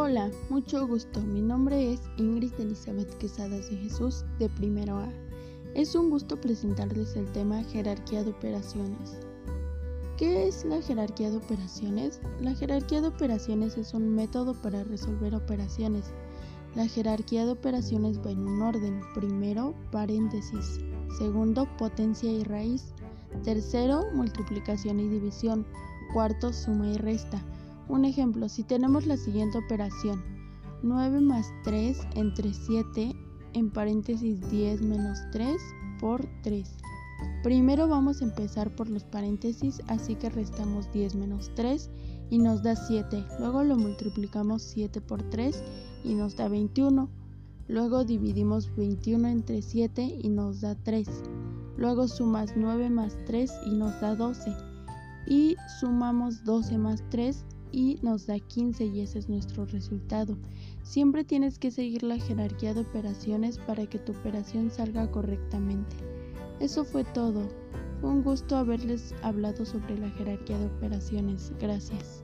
Hola, mucho gusto. Mi nombre es Ingrid Elizabeth Quesadas de Jesús de Primero A. Es un gusto presentarles el tema jerarquía de operaciones. ¿Qué es la jerarquía de operaciones? La jerarquía de operaciones es un método para resolver operaciones. La jerarquía de operaciones va en un orden. Primero, paréntesis. Segundo, potencia y raíz. Tercero, multiplicación y división. Cuarto, suma y resta. Un ejemplo, si tenemos la siguiente operación, 9 más 3 entre 7, en paréntesis 10 menos 3 por 3. Primero vamos a empezar por los paréntesis, así que restamos 10 menos 3 y nos da 7. Luego lo multiplicamos 7 por 3 y nos da 21. Luego dividimos 21 entre 7 y nos da 3. Luego sumas 9 más 3 y nos da 12. Y sumamos 12 más 3 y nos da 15 y ese es nuestro resultado. Siempre tienes que seguir la jerarquía de operaciones para que tu operación salga correctamente. Eso fue todo. Fue un gusto haberles hablado sobre la jerarquía de operaciones. Gracias.